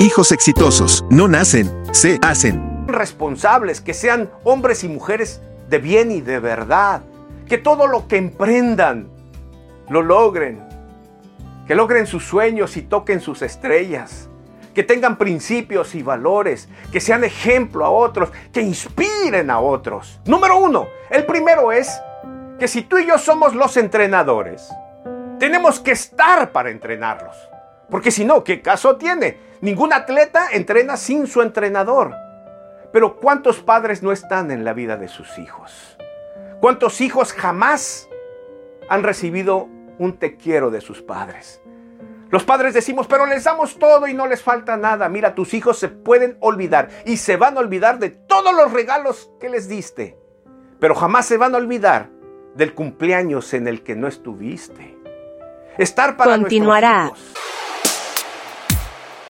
Hijos exitosos no nacen, se hacen. Responsables, que sean hombres y mujeres de bien y de verdad. Que todo lo que emprendan lo logren. Que logren sus sueños y toquen sus estrellas. Que tengan principios y valores. Que sean ejemplo a otros. Que inspiren a otros. Número uno. El primero es que si tú y yo somos los entrenadores, tenemos que estar para entrenarlos. Porque si no, ¿qué caso tiene? Ningún atleta entrena sin su entrenador. Pero ¿cuántos padres no están en la vida de sus hijos? ¿Cuántos hijos jamás han recibido un te quiero de sus padres? Los padres decimos, pero les damos todo y no les falta nada. Mira, tus hijos se pueden olvidar y se van a olvidar de todos los regalos que les diste. Pero jamás se van a olvidar del cumpleaños en el que no estuviste. Estar para Continuará. nuestros hijos